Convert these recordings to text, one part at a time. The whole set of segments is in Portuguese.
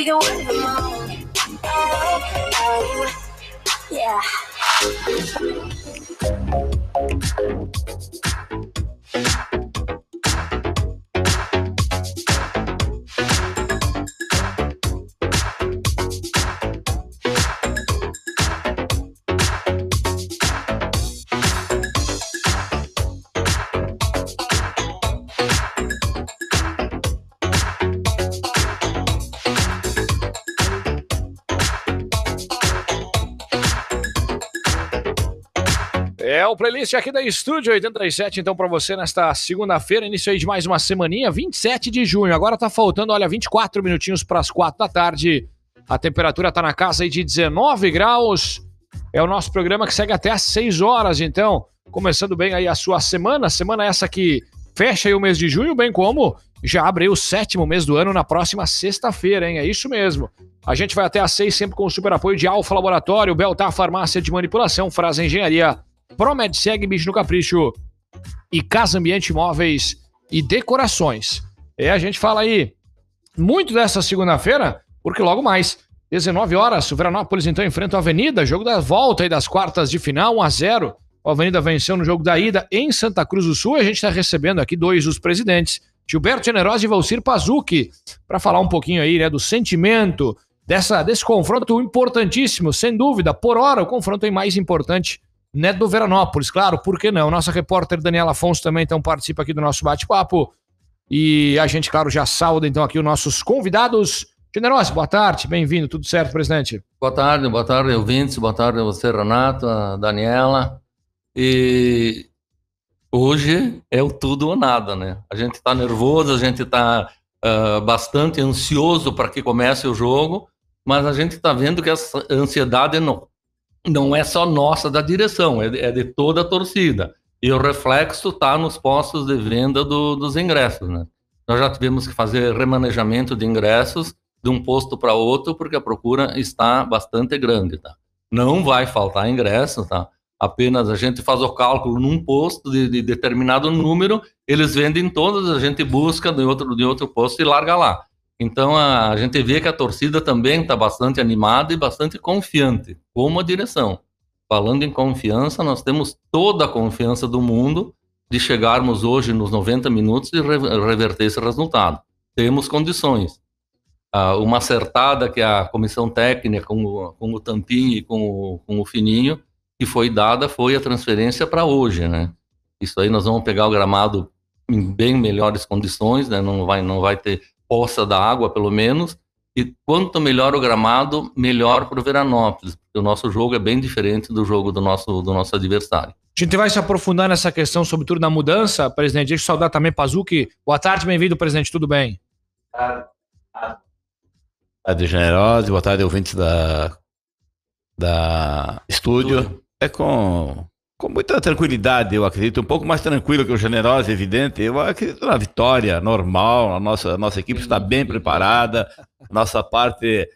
we can work them out. Yeah. O playlist aqui da Estúdio 87, então, para você nesta segunda-feira, início aí de mais uma semaninha, 27 de junho. Agora tá faltando, olha, 24 minutinhos para as 4 da tarde. A temperatura tá na casa aí de 19 graus. É o nosso programa que segue até às 6 horas, então, começando bem aí a sua semana. Semana essa que fecha aí o mês de junho, bem como já abre o sétimo mês do ano na próxima sexta-feira, hein? É isso mesmo. A gente vai até às 6 sempre com o super apoio de Alfa Laboratório, Beltar Farmácia de Manipulação, Frase Engenharia Promed Segue Bicho no Capricho e Casa Ambiente Móveis e Decorações. É, a gente fala aí muito dessa segunda-feira, porque logo mais, 19 horas, o Veranópolis então enfrenta a Avenida, jogo da volta aí das quartas de final, 1 a 0 A Avenida venceu no jogo da ida em Santa Cruz do Sul a gente está recebendo aqui dois dos presidentes, Gilberto Generosa e Valcir Pazucchi, para falar um pouquinho aí né, do sentimento dessa, desse confronto importantíssimo, sem dúvida, por hora, o confronto aí mais importante né, do Veranópolis, claro, por que não? Nossa repórter Daniela Afonso também então participa aqui do nosso bate-papo. E a gente, claro, já sauda então aqui os nossos convidados. Generoso, boa tarde, bem-vindo, tudo certo, presidente? Boa tarde, boa tarde, ouvintes, boa tarde a você, Renato, a Daniela. E hoje é o tudo ou nada, né? A gente está nervoso, a gente está uh, ah, bastante ansioso para que comece o jogo, mas a gente está vendo que essa ansiedade não, não é só nossa da direção, é de, é de toda a torcida. E o reflexo está nos postos de venda do, dos ingressos, né? Nós já tivemos que fazer remanejamento de ingressos de um posto para outro, porque a procura está bastante grande, tá? Não vai faltar ingresso, tá? Apenas a gente faz o cálculo num posto de, de determinado número, eles vendem todos, a gente busca de outro, de outro posto e larga lá. Então a, gente vê que a torcida também está bastante animada e bastante confiante, como a direção. Falando em confiança, nós temos toda a confiança do mundo de chegarmos hoje nos 90 minutos e reverter esse resultado. Temos condições. Ah, uma acertada que a comissão técnica, com o, com o e com o, com o Fininho, que foi dada foi a transferência para hoje, né? Isso aí nós vamos pegar o gramado em bem melhores condições, né? Não vai, não vai ter poça da água, pelo menos. E quanto melhor o gramado, melhor para o Veranópolis. Porque o nosso jogo é bem diferente do jogo do nosso, do nosso adversário. A gente vai se aprofundar nessa questão, sobretudo na mudança, presidente. Deixa eu saudar também Pazuki. Boa tarde, bem-vindo, presidente. Tudo bem? Boa tarde, Generosa. Boa tarde, ouvintes da, da estúdio. É com com muita tranquilidade, eu acredito, um pouco mais tranquilo que o generoso, evidente. Eu acredito na vitória normal, a nossa, a nossa equipe está bem preparada, nossa parte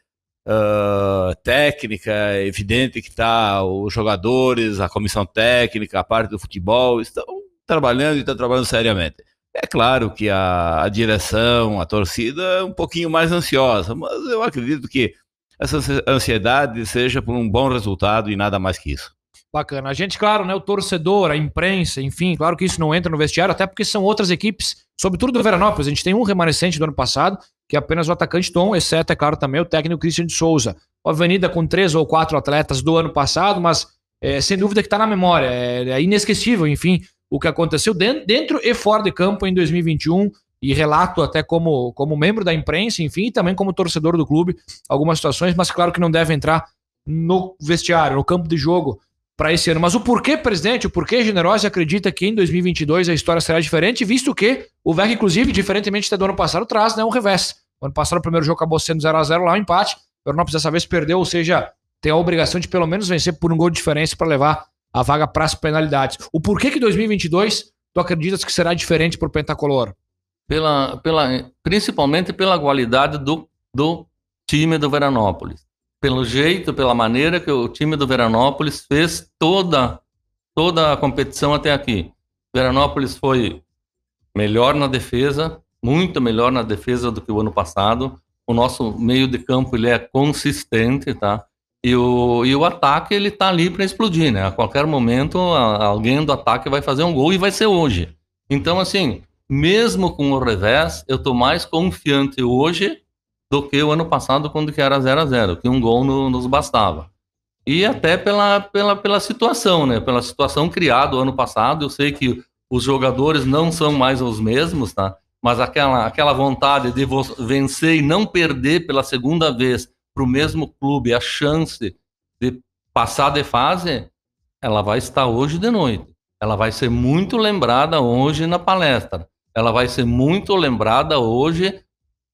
uh, técnica, é evidente que está os jogadores, a comissão técnica, a parte do futebol, estão trabalhando e estão trabalhando seriamente. É claro que a, a direção, a torcida é um pouquinho mais ansiosa, mas eu acredito que essa ansiedade seja por um bom resultado e nada mais que isso. Bacana. A gente, claro, né, o torcedor, a imprensa, enfim, claro que isso não entra no vestiário, até porque são outras equipes, sobretudo do Veranópolis. A gente tem um remanescente do ano passado, que é apenas o atacante Tom, exceto, é claro, também o técnico Christian de Souza. A Avenida com três ou quatro atletas do ano passado, mas é, sem dúvida que está na memória. É, é, inesquecível, enfim, o que aconteceu dentro, dentro e fora de campo em 2021 e relato até como, como membro da imprensa, enfim, e também como torcedor do clube, algumas situações, mas claro que não deve entrar no vestiário, no campo de jogo, para esse ano. Mas o porquê, presidente, o porquê Generosa acredita que em 2022 a história será diferente, visto que o VEC, inclusive, diferentemente do ano passado, traz né, um revés. O ano passado o primeiro jogo acabou sendo 0 a 0 lá, um empate. O Veranópolis dessa vez perdeu, ou seja, tem a obrigação de pelo menos vencer por um gol de diferença para levar a vaga para as penalidades. O porquê que 2022 tu acreditas que será diferente para o Pentacolor? Pela, pela, principalmente pela qualidade do, do time do Veranópolis pelo jeito, pela maneira que o time do Veranópolis fez toda, toda a competição até aqui. Veranópolis foi melhor na defesa, muito melhor na defesa do que o ano passado. o nosso meio de campo ele é consistente, tá? E o, e o ataque ele tá ali para explodir, né? A qualquer momento a, alguém do ataque vai fazer um gol e vai ser hoje. Então assim, mesmo com o revés, eu tô mais confiante hoje do que o ano passado quando que era 0 a 0, que um gol no, nos bastava. E até pela, pela, pela situação, né? Pela situação criada o ano passado, eu sei que os jogadores não são mais os mesmos, tá? Mas aquela, aquela vontade de vencer e não perder pela segunda vez para o mesmo clube a chance de passar de fase, ela vai estar hoje de noite. Ela vai ser muito lembrada hoje na palestra. Ela vai ser muito lembrada hoje,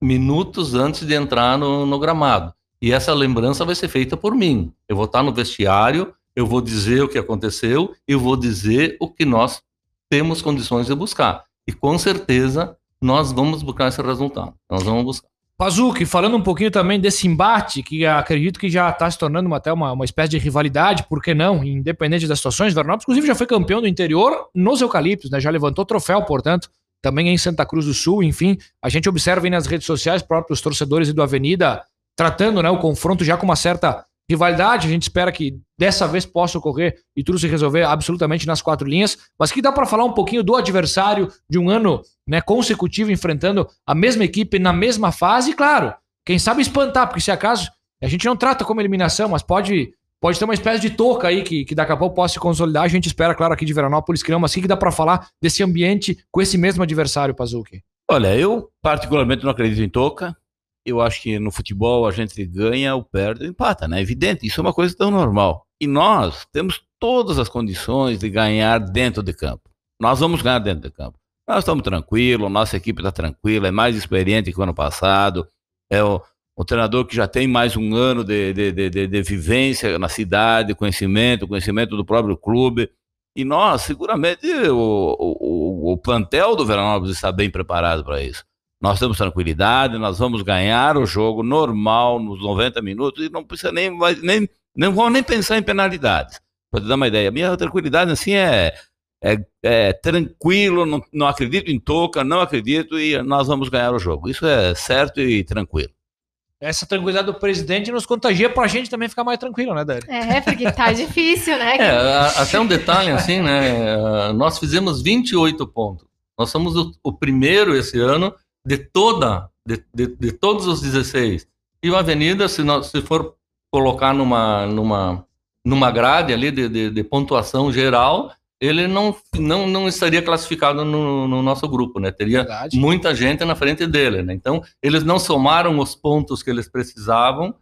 minutos antes de entrar no, no gramado. E essa lembrança vai ser feita por mim. Eu vou estar no vestiário, eu vou dizer o que aconteceu, eu vou dizer o que nós temos condições de buscar. E com certeza nós vamos buscar esse resultado. Nós vamos buscar. Pazuki, falando um pouquinho também desse embate, que acredito que já está se tornando uma, até uma, uma espécie de rivalidade, por que não? Independente das situações, Vernópolis, inclusive, já foi campeão do interior nos eucaliptos, né? Já levantou troféu, portanto, também em Santa Cruz do Sul, enfim. A gente observa aí nas redes sociais, próprios torcedores do Avenida, tratando né, o confronto já com uma certa rivalidade. A gente espera que dessa vez possa ocorrer e tudo se resolver absolutamente nas quatro linhas. Mas que dá para falar um pouquinho do adversário de um ano né, consecutivo enfrentando a mesma equipe na mesma fase. E claro, quem sabe espantar, porque se acaso a gente não trata como eliminação, mas pode. Pode ter uma espécie de toca aí que, que daqui a pouco possa se consolidar. A gente espera, claro, aqui de Veranópolis, mas o que dá para falar desse ambiente com esse mesmo adversário, Pazuki? Olha, eu particularmente não acredito em toca eu acho que no futebol a gente ganha ou perde, empata, né? Evidente, isso é uma coisa tão normal. E nós temos todas as condições de ganhar dentro de campo. Nós vamos ganhar dentro de campo. Nós estamos tranquilos, nossa equipe está tranquila, é mais experiente que o ano passado, é o, o treinador que já tem mais um ano de, de, de, de vivência na cidade, conhecimento, conhecimento do próprio clube. E nós, seguramente, o, o, o plantel do Veranópolis está bem preparado para isso. Nós temos tranquilidade, nós vamos ganhar o jogo normal nos 90 minutos e não precisa nem, nem não vamos nem pensar em penalidades. Para te dar uma ideia, a minha tranquilidade assim é, é, é tranquilo, não, não acredito em toca, não acredito e nós vamos ganhar o jogo. Isso é certo e tranquilo. Essa tranquilidade do presidente nos contagia para a gente também ficar mais tranquilo, né, Dani? É, porque tá difícil, né? É, até um detalhe assim, né? Nós fizemos 28 pontos. Nós somos o, o primeiro esse ano de toda, de, de, de todos os 16. E uma avenida, se, nós, se for colocar numa, numa, numa grade ali de, de, de pontuação geral, ele não, não, não estaria classificado no, no nosso grupo, né? Teria Verdade. muita gente na frente dele, né? Então, eles não somaram os pontos que eles precisavam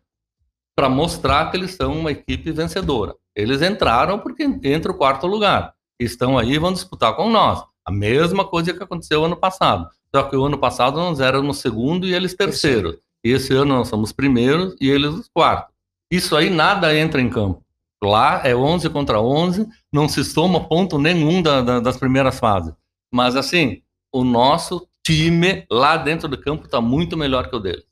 para mostrar que eles são uma equipe vencedora. Eles entraram porque entra o quarto lugar. Estão aí e vão disputar com nós. A mesma coisa que aconteceu ano passado. Só que o ano passado nós éramos segundo e eles terceiro. E esse ano nós somos primeiros e eles os quartos. Isso aí nada entra em campo. Lá é 11 contra 11, não se soma ponto nenhum da, da, das primeiras fases. Mas assim, o nosso time lá dentro do campo está muito melhor que o dele.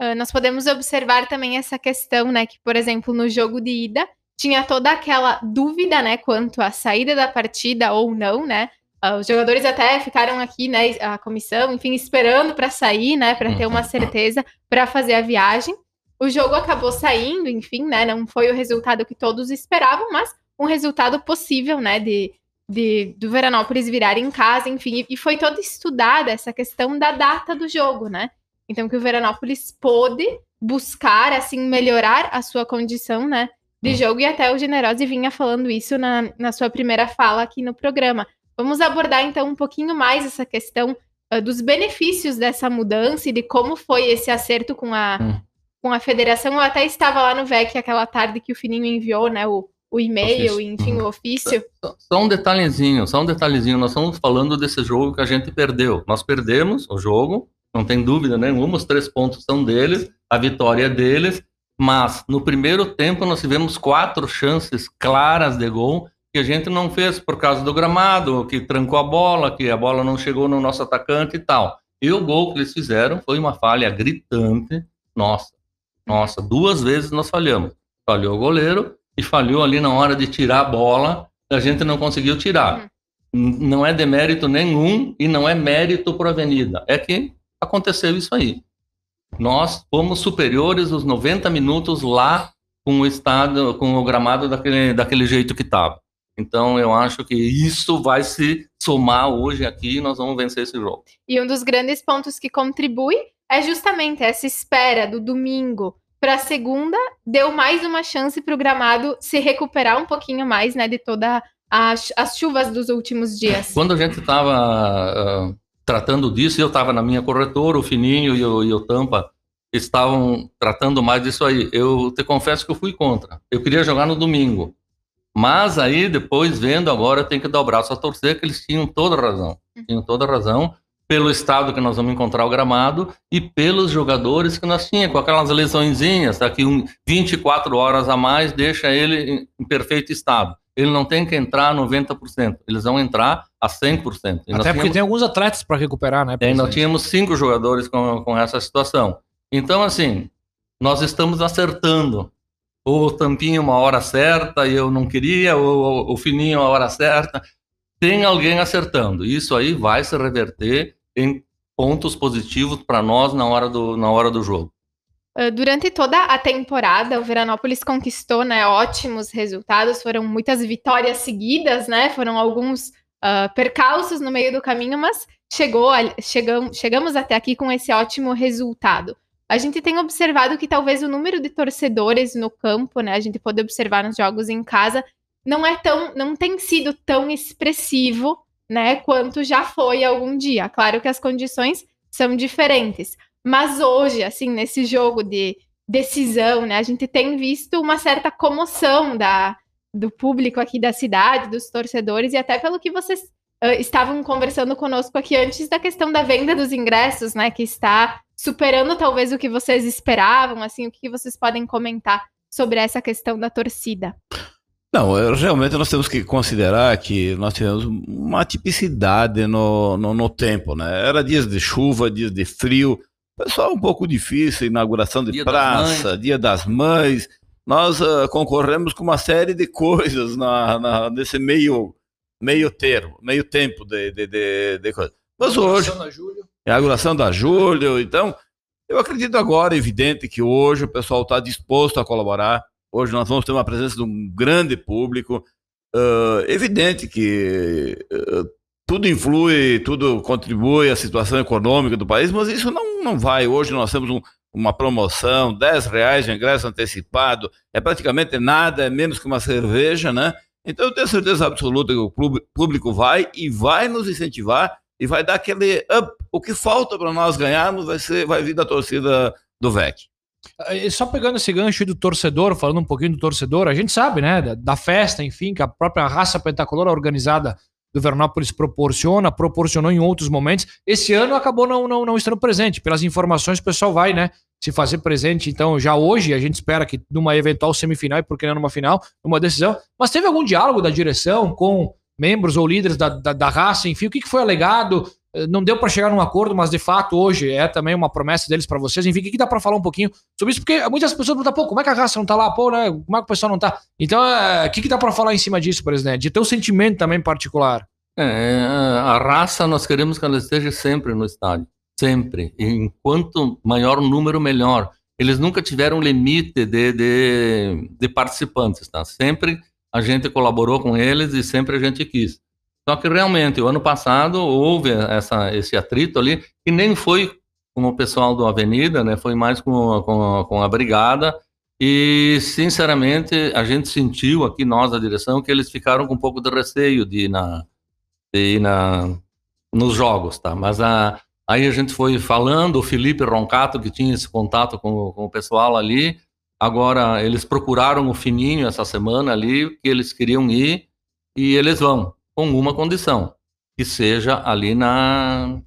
Uh, nós podemos observar também essa questão, né, que por exemplo no jogo de ida tinha toda aquela dúvida, né, quanto à saída da partida ou não, né? Uh, os jogadores até ficaram aqui, né, a comissão, enfim, esperando para sair, né, para ter uma uhum. certeza para fazer a viagem. O jogo acabou saindo, enfim, né, não foi o resultado que todos esperavam, mas um resultado possível, né, de, de do Veranópolis virar em casa, enfim, e foi toda estudada essa questão da data do jogo, né? Então que o Veranópolis pôde buscar assim melhorar a sua condição, né, de uhum. jogo e até o Generosi vinha falando isso na, na sua primeira fala aqui no programa. Vamos abordar então um pouquinho mais essa questão uh, dos benefícios dessa mudança e de como foi esse acerto com a, hum. Com a federação. Eu até estava lá no VEC aquela tarde que o Fininho enviou, né, o, o e-mail, enfim, uhum. o ofício. Só, só, um detalhezinho, só um detalhezinho. Nós estamos falando desse jogo que a gente perdeu. Nós perdemos o jogo, não tem dúvida nenhuma, os três pontos são deles, a vitória é deles, mas no primeiro tempo nós tivemos quatro chances claras de gol que a gente não fez por causa do gramado, que trancou a bola, que a bola não chegou no nosso atacante e tal. E o gol que eles fizeram foi uma falha gritante. Nossa, nossa, duas vezes nós falhamos. Falhou o goleiro e falhou ali na hora de tirar a bola, a gente não conseguiu tirar. Uhum. Não é demérito nenhum e não é mérito para a Avenida. É que aconteceu isso aí. nós fomos superiores os 90 minutos lá com o estado, com o gramado daquele, daquele jeito que estava. Então eu acho que isso vai se somar hoje aqui e nós vamos vencer esse jogo. E um dos grandes pontos que contribui é justamente essa espera do domingo para segunda, deu mais uma chance para o gramado se recuperar um pouquinho mais, né, de toda as, as chuvas dos últimos dias. Quando a gente estava uh, tratando disso, eu estava na minha corretora, o Fininho e o, e o Tampa estavam tratando mais disso aí. Eu te confesso que eu fui contra. Eu queria jogar no domingo. Mas aí, depois, vendo agora, tem que dar o braço a torcer, que eles tinham toda razão. Tinham toda razão pelo estado que nós vamos encontrar o gramado e pelos jogadores que nós tínhamos, com aquelas lesõezinhas, daqui um, 24 horas a mais, deixa ele em, perfeito estado. Ele não tem que entrar a 90%, eles vão entrar a 100%. E Até porque tínhamos, tem alguns atletas para recuperar, né? nós tínhamos cinco jogadores com, com essa situação. Então, assim, nós estamos acertando. O Tampinho uma hora certa e eu não queria, o, o Fininho a hora certa. Tem alguém acertando. Isso aí vai se reverter em pontos positivos para nós na hora do, na hora do jogo. Uh, Durante toda a temporada, o Veranópolis conquistou né, ótimos resultados, foram muitas vitórias seguidas, né? Foram alguns uh, percalços no meio do caminho, mas chegou a- chegam- chegamos até aqui com esse ótimo resultado. A gente tem observado que talvez o número de torcedores no campo, né? A gente pode observar nos jogos em casa, não é tão, não tem sido tão expressivo, né? Quanto já foi algum dia. Claro que as condições são diferentes. Mas hoje, assim, nesse jogo de decisão, né, a gente tem visto uma certa comoção da, do público aqui da cidade, dos torcedores, e até pelo que vocês ah, estavam conversando conosco aqui antes da questão da venda dos ingressos, né, que está superando talvez o que vocês esperavam, assim, o que vocês podem comentar sobre essa questão da torcida. Não, realmente nós temos que considerar que nós tivemos uma tipicidade no, no, no tempo, né? Era dias de chuva, dias de frio, pessoal um pouco difícil, inauguração de Dia das praça, dia das mães. Nós ah, concorremos com uma série de coisas na, na- nesse meio, meio termo, meio tempo de, de, de, de coisa. Mas hoje, é a inauguração da Júlio. Então, eu acredito agora, evidente, que hoje o pessoal está disposto a colaborar. Hoje nós vamos ter uma presença de um grande público. Ah, evidente que ah, tudo influi, tudo contribui à situação econômica do país, mas isso não, não vai. Hoje nós temos um- uma promoção, 10 reais de ingresso antecipado, é praticamente nada, é menos que uma cerveja, né? Então eu tenho certeza absoluta que o público vai e vai nos incentivar e vai dar aquele up. O que falta para nós ganharmos vai, ser, vai vir da torcida do VEC. E Só pegando esse gancho do torcedor, falando um pouquinho do torcedor, a gente sabe, né, da, da festa, enfim, que a própria raça pentacolor organizada do Vernópolis proporciona, proporcionou em outros momentos. Esse ano acabou não, não, não estando presente. Pelas informações, o pessoal vai, né, se fazer presente. Então, já hoje, a gente espera que numa eventual semifinal e por que não numa final, numa decisão. Mas teve algum diálogo da direção com membros ou líderes da, da, da raça, enfim, o que, que foi alegado? Eh, Não deu para chegar num acordo, mas de fato hoje é também uma promessa deles para vocês. Enfim, o que, dá para falar um pouquinho sobre isso? Porque muitas pessoas perguntam, pô, como é que a raça não tá lá? Pô, né? Como é que o pessoal não tá? Então, é, o que, que dá para falar em cima disso, presidente? De ter um sentimento também particular. É, a raça nós queremos que ela esteja sempre no estádio, sempre. Enquanto maior número, melhor. Eles nunca tiveram limite de, de, de participantes, tá? Sempre a gente colaborou com eles e sempre a gente quis. Só que realmente, o ano passado houve essa, esse atrito ali, que nem foi com o pessoal do Avenida, né? Foi mais com, a- com, a- com a Brigada. E, sinceramente, a gente sentiu aqui, nós da direção, que eles ficaram com um pouco de receio de ir na, de ir na, nos jogos, tá? Mas a, aí a gente foi falando, o Felipe Roncato, que tinha esse contato com, com o pessoal ali, agora eles procuraram o Fininho essa semana ali, que eles queriam ir, e eles vão, com uma condição, que seja ali na,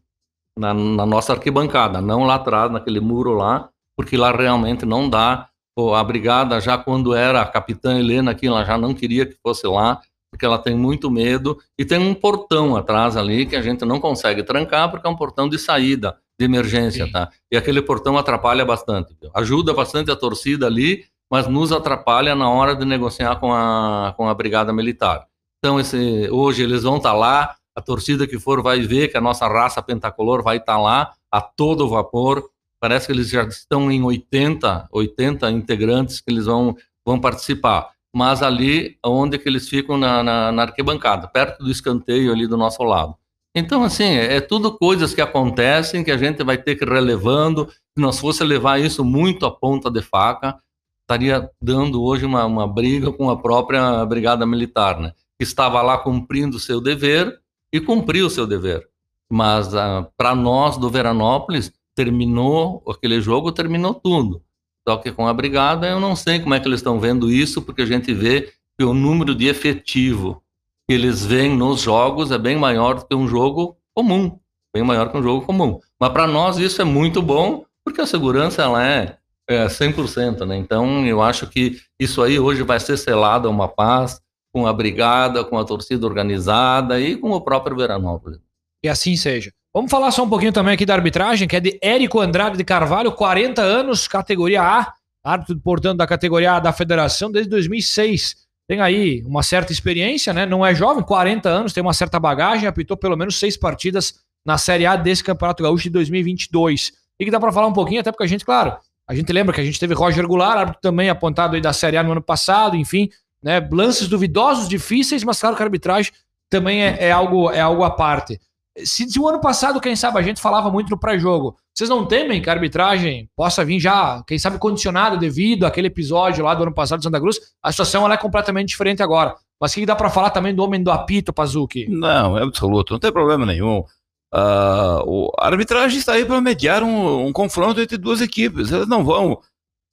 na, na nossa arquibancada, não lá atrás, naquele muro lá, porque lá realmente não dá. Pô, a brigada, já quando era a capitã Helena aqui, ela já não queria que fosse lá, porque ela tem muito medo, e tem um portão atrás ali que a gente não consegue trancar, porque é um portão de saída, de emergência, Sim. tá? E aquele portão atrapalha bastante. Ajuda bastante a torcida ali, mas nos atrapalha na hora de negociar com a, com a brigada militar. Então, esse, hoje eles vão estar lá, a torcida que for vai ver que a nossa raça pentacolor vai estar lá a todo vapor, Parece que eles já estão em 80, 80 integrantes que eles vão, vão participar. Mas ali onde que eles ficam na, na, na arquibancada, perto do escanteio ali do nosso lado. Então, assim, é, é tudo coisas que acontecem que a gente vai ter que ir relevando. Se nós fosse levar isso muito à ponta de faca, estaria dando hoje uma, uma briga com a própria Brigada Militar, né? Estava lá cumprindo seu dever e cumpriu seu dever. Mas ah, para nós do Veranópolis, terminou aquele jogo, terminou tudo. Só que com a Brigada, eu não sei como é que eles estão vendo isso, porque a gente vê que o número de efetivo que eles veem nos jogos é bem maior do que um jogo comum, bem maior que um jogo comum. Mas para nós isso é muito bom, porque a segurança ela é, é 100%, né? Então eu acho que isso aí hoje vai ser selado uma paz com a brigada, com a torcida organizada e com o próprio Veranópolis. Que assim seja. Vamos falar só um pouquinho também aqui da arbitragem, que é de Érico Andrade de Carvalho, 40 anos, categoria A, árbitro, portanto, da categoria A da federação desde 2006 tem aí uma certa experiência, né? Não é jovem, 40 anos, tem uma certa bagagem, apitou pelo menos seis partidas na Série A desse Campeonato Gaúcho de 2022. E que dá para falar um pouquinho, até porque a gente, claro, a gente lembra que a gente teve Roger Goulart, árbitro também apontado aí da Série A no ano passado, enfim, né? Lances duvidosos, difíceis, mas claro que a arbitragem também é, é algo, é algo à parte. Se, se, o ano passado, quem sabe, a gente falava muito no pré-jogo, vocês não temem que a arbitragem possa vir já, quem sabe, condicionada devido àquele episódio lá do ano passado de Santa Cruz? A situação é completamente diferente agora. Mas o que dá para falar também do homem do apito, Pazuki? Não, é absoluto, não tem problema nenhum. Uh, a arbitragem está aí para mediar um, um, confronto entre duas equipes. Eles não vão.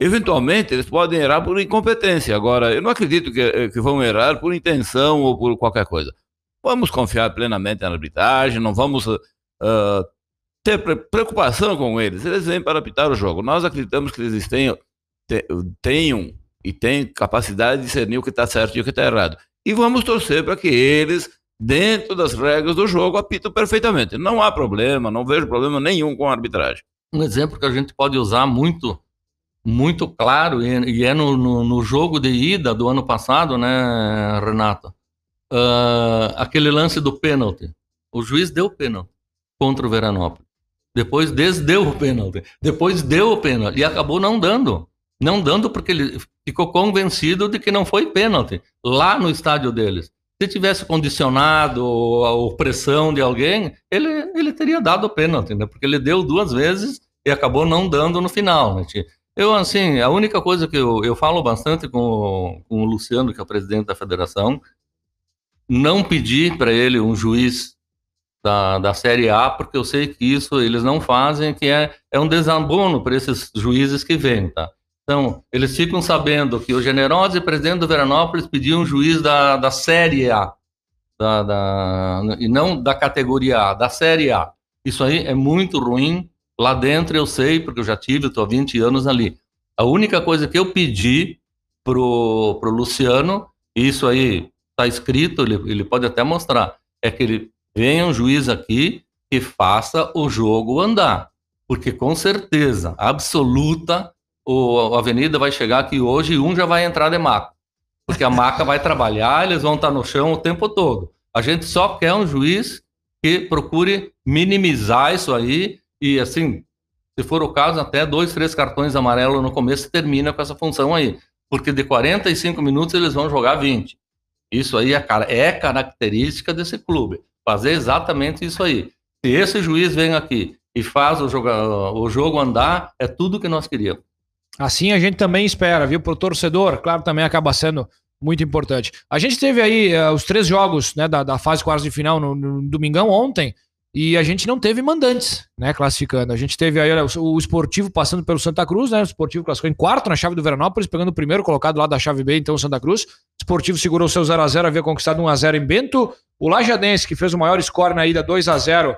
Eventualmente, eles podem errar por incompetência. Agora, eu não acredito que, que vão errar por intenção ou por qualquer coisa. Vamos confiar plenamente na arbitragem, não vamos uh, ter preocupação com eles. Eles vêm para apitar o jogo. Nós acreditamos que eles tenham, tenham e têm capacidade de discernir o que está certo e o que está errado. E vamos torcer para que eles, dentro das regras do jogo, apitam perfeitamente. Não há problema, não vejo problema nenhum com a arbitragem. Um exemplo que a gente pode usar muito, muito claro, e é no, no, no jogo de ida do ano passado, né, Renato? uh, aquele lance do pênalti. O juiz deu pênalti contra o Veranópolis. Depois desdeu o pênalti. Depois deu o pênalti. E acabou não dando. Não dando porque ele ficou convencido de que não foi pênalti. Lá no estádio deles. Se tivesse condicionado a opressão de alguém, ele, ele teria dado o pênalti, né? Porque ele deu duas vezes e acabou não dando no final. Né? Eu, assim, a única coisa que eu, eu falo bastante com o, com o Luciano, que é o presidente da federação, não pedir para ele um juiz da, da Série A, porque eu sei que isso eles não fazem, que é, é um desabono para esses juízes que vêm, tá? Então, eles ficam sabendo que o Generosa presidente do Veranópolis pediu um juiz da, da Série A, da, da, e não da categoria A, da Série A. Isso aí é muito ruim. Lá dentro eu sei, porque eu já tive, estou há 20 anos ali. A única coisa que eu pedi pro, pro Luciano, isso aí está escrito, ele, ele pode até mostrar, é que ele venha um juiz aqui que faça o jogo andar. Porque com certeza absoluta o, a Avenida vai chegar aqui hoje e um já vai entrar de maca. Porque a maca vai trabalhar, eles vão estar no chão o tempo todo. A gente só quer um juiz que procure minimizar isso aí e, assim, se for o caso, até dois, três cartões amarelos no começo termina com essa função aí. Porque de 45 minutos eles vão jogar 20. Isso aí é, é característica desse clube. Fazer exatamente isso aí. Se esse juiz vem aqui e faz o jogo, o jogo andar, é tudo que nós queríamos. Assim a gente também espera, viu? Para o torcedor, claro, também acaba sendo muito importante. A gente teve aí uh, os três jogos né, da, da fase quartos de final no, no domingão ontem. E a gente não teve mandantes, né, classificando. A gente teve aí olha, o, esportivo passando pelo Santa Cruz, né? O esportivo classificou em quarto na chave do Veranópolis, pegando o primeiro colocado lá da chave B, então o Santa Cruz. O esportivo segurou seu 0x0, havia conquistado 1x0 em Bento. O Lajadense, que fez o maior score na ida 2x0,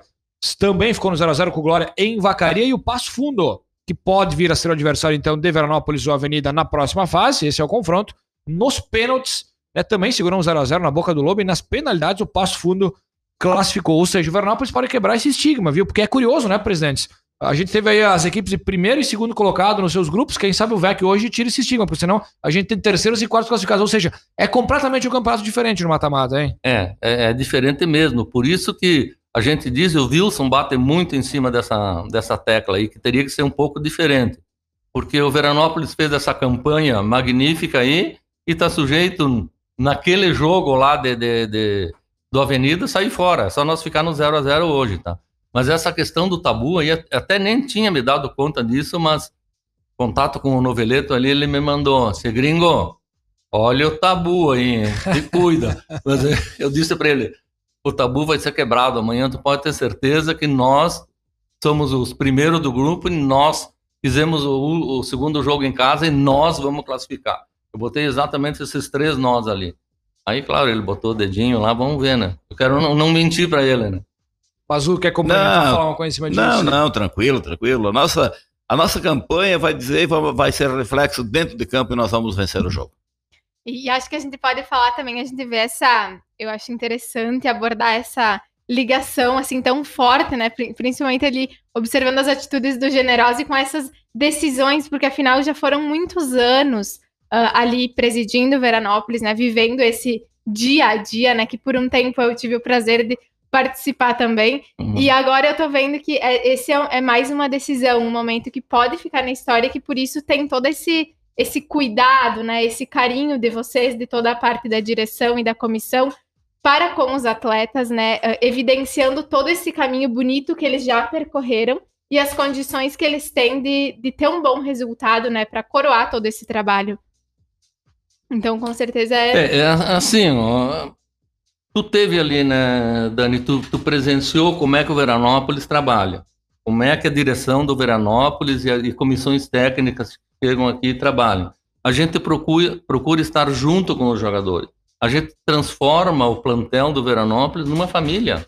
também ficou no 0x0 com Glória em Vacaria. E o Passo Fundo, que pode vir a ser o adversário, então, de Veranópolis ou Avenida na próxima fase. Esse é o confronto. Nos pênaltis, né, também segurou um 0x0 na boca do Lobo. E nas penalidades, o Passo Fundo classificou. Ou seja, o Veranópolis pode quebrar esse estigma, viu? Porque é curioso, né, presidentes? A gente teve aí as equipes de primeiro e segundo colocado nos seus grupos. Quem sabe o VEC hoje tira esse estigma, porque senão a gente tem terceiros e quartos classificados. Ou seja, é completamente um campeonato diferente no mata-mata, hein? É, é, é, diferente mesmo. Por isso que a gente diz, e o Wilson bate muito em cima dessa, dessa tecla aí, que teria que ser um pouco diferente. Porque o Veranópolis fez essa campanha magnífica aí e está sujeito, naquele jogo lá de, de, de, do Avenida, sair fora. É só nós ficar no 0 a 0 hoje, tá? Mas essa questão do tabu aí, até nem tinha me dado conta disso, mas contato com o noveleto ali, ele me mandou, se gringo, olha o tabu aí, se cuida. mas eu disse para ele, o tabu vai ser quebrado. Amanhã tu pode ter certeza que nós somos os primeiros do grupo e nós fizemos o, o segundo jogo em casa e nós vamos classificar. Eu botei exatamente esses três nós ali. Aí, claro, ele botou o dedinho lá, vamos ver, né? Eu quero não, não mentir para ele, né? Pazu, quer complementar, falar uma coisa em cima disso? Não, não, tranquilo, tranquilo. A nossa, a nossa campanha vai dizer, vai ser reflexo dentro de campo e nós vamos vencer o jogo. E acho que a gente pode falar também, a gente vê essa. Eu acho interessante abordar essa ligação assim tão forte, né? Principalmente ali observando as atitudes do generoso e com essas decisões, porque afinal já foram muitos anos uh, ali presidindo Veranópolis, né? Vivendo esse dia a dia, né? Que por um tempo eu tive o prazer de participar também. Uhum. E agora eu tô vendo que é, esse é, é mais uma decisão, um momento que pode ficar na história, que por isso tem todo esse esse cuidado, né, esse carinho de vocês, de toda a parte da direção e da comissão, para com os atletas, né, eh, evidenciando todo esse caminho bonito que eles já percorreram e as condições que eles têm de, de ter um bom resultado, né, para coroar todo esse trabalho. Então, com certeza é. É, é assim, ó, tu teve ali, né, Dani, tu, tu presenciou como é que o Veranópolis trabalha, como é que a direção do Veranópolis e, a, e comissões técnicas chegam aqui e trabalham. A gente procura, procura estar junto com os jogadores. A gente transforma o plantel do Veranópolis numa família.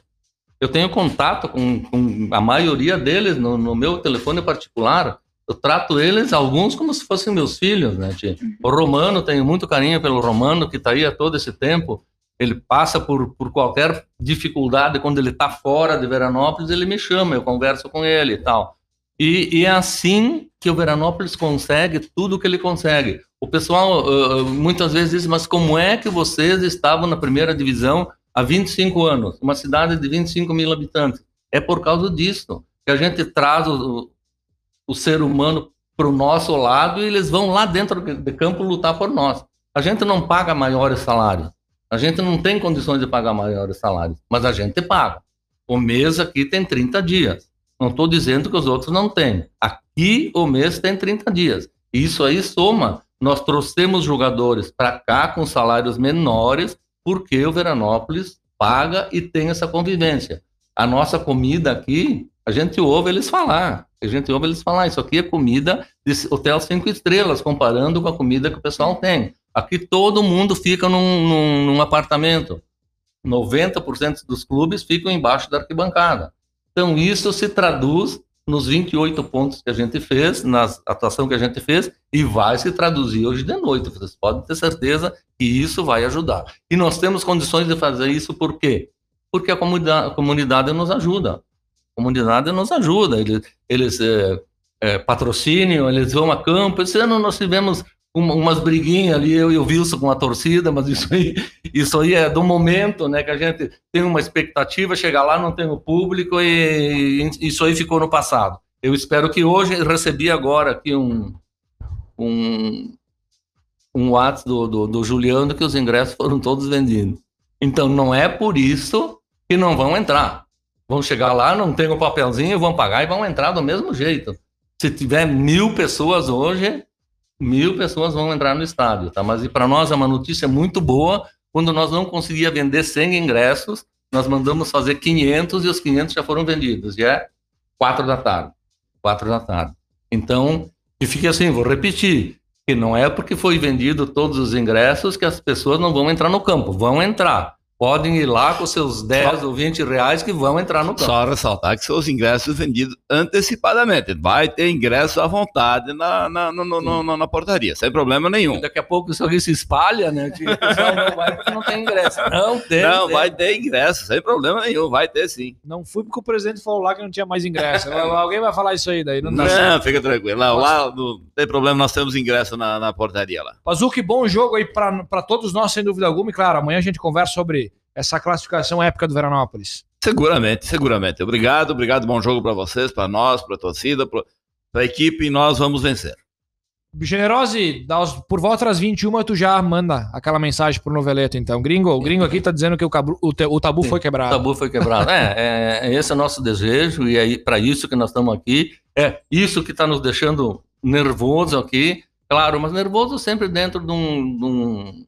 Eu tenho contato com, com a maioria deles no, no, meu telefone particular. Eu trato eles, alguns, como se fossem meus filhos, né, tia? O Romano, tenho muito carinho pelo Romano, que está aí há todo esse tempo. Ele passa por, por qualquer dificuldade, quando ele está fora de Veranópolis, ele me chama, eu converso com ele e tal. E, e, é assim que o Veranópolis consegue tudo o que ele consegue. O pessoal uh, muitas vezes diz, mas como é que vocês estavam na primeira divisão há 25 anos? Uma cidade de 25 mil habitantes. É por causa disso que a gente traz o, o ser humano para o nosso lado e eles vão lá dentro de campo lutar por nós. A gente não paga maiores salários. A gente não tem condições de pagar maiores salários, mas a gente paga. O mês aqui tem 30 dias. Não estou dizendo que os outros não têm. Aqui o mês tem 30 dias. Isso aí soma. Nós trouxemos jogadores para cá com salários menores porque o Veranópolis paga e tem essa convivência. A nossa comida aqui, a gente ouve eles falar. A gente ouve eles falar, isso aqui é comida de hotel cinco estrelas, comparando com a comida que o pessoal tem. Aqui todo mundo fica num, num, num apartamento. 90% dos clubes ficam embaixo da arquibancada. Então, isso se traduz nos 28 pontos que a gente fez, na atuação que a gente fez, e vai se traduzir hoje de noite. Vocês podem ter certeza que isso vai ajudar. E nós temos condições de fazer isso por quê? Porque a comunidade, a comunidade nos ajuda. Comunidade nos ajuda. Eles, eles é, é, patrocinam, eles vão a campo. Esse ano nós tivemos uma, umas briguinhas ali, eu e o Wilson com a torcida, mas isso aí, isso aí é do momento, né? Que a gente tem uma expectativa, chegar lá, não tem o público e, e isso aí ficou no passado. Eu espero que hoje, recebi agora aqui um, um, um WhatsApp do, do, do Juliano que os ingressos foram todos vendidos. Então não é por isso que não vão entrar. Vão chegar lá, não tem o papelzinho, vão pagar e vão entrar do mesmo jeito. Se tiver mil pessoas hoje, mil pessoas vão entrar no estádio, tá? Mas para nós é uma notícia muito boa. Quando nós não conseguia vender 100 ingressos, nós mandamos fazer 500 e os 500 já foram vendidos. E é quatro da tarde. Quatro da tarde. Então, e fique assim, vou repetir, que não é porque foi vendido todos os ingressos que as pessoas não vão entrar no campo. Vão entrar podem ir lá com seus 10 Só... ou 20 reais que vão entrar no campo. Só ressaltar que são os ingressos vendidos antecipadamente. Vai ter ingresso à vontade na, na, no, no, no, na portaria, sem problema nenhum. Daqui a pouco isso aqui se espalha, né? O pessoal não vai porque não tem ingresso. Não tem. Não, tem. vai ter ingresso, sem problema nenhum, vai ter sim. Não fui porque o presidente falou lá que não tinha mais ingresso. Alguém vai falar isso aí daí. Não, não fica tranquilo. Lá, lá não tem problema, nós temos ingresso na, na portaria lá. Pazu, que bom jogo aí para todos nós, sem dúvida alguma. E claro, amanhã a gente conversa sobre essa classificação épica do Veranópolis? Seguramente, seguramente. Obrigado, obrigado. Bom jogo para vocês, para nós, para a torcida, para a equipe e nós vamos vencer. Generose, por volta das 21 tu já manda aquela mensagem pro Noveleto, então. Gringo, o gringo aqui tá dizendo que o, cabru- o te- o tabu Sim, foi O quebrado. tabu foi quebrado. É, é, é esse é o nosso desejo e é para isso que nós estamos aqui. É isso que está nos deixando nervoso aqui. Claro, mas nervoso sempre dentro de um, de um,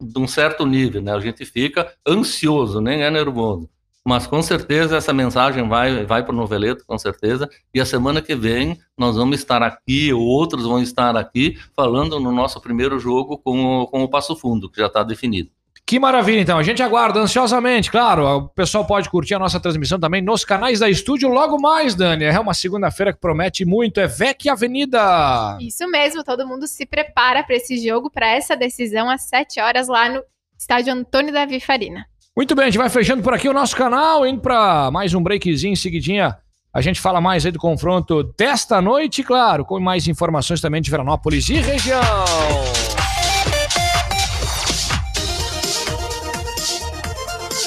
de um certo nível, né? A gente fica ansioso, nem é nervoso. Mas com certeza essa mensagem vai, vai para o Noveleto, com certeza. E a semana que vem nós vamos estar aqui, outros vão estar aqui, falando no nosso primeiro jogo com o, com o Passo Fundo, que já está definido. Que maravilha, então. A gente aguarda ansiosamente, claro. O pessoal pode curtir a nossa transmissão também nos canais da estúdio logo mais, Dani. É uma segunda-feira que promete muito. É VEC Avenida. Isso mesmo, todo mundo se prepara para esse jogo, para essa decisão às 7 horas lá no estádio Antônio Davi Farina. Muito bem, a gente vai fechando por aqui o nosso canal, indo para mais um breakzinho em seguidinha. A gente fala mais aí do confronto desta noite, claro, com mais informações também de Veranópolis e região.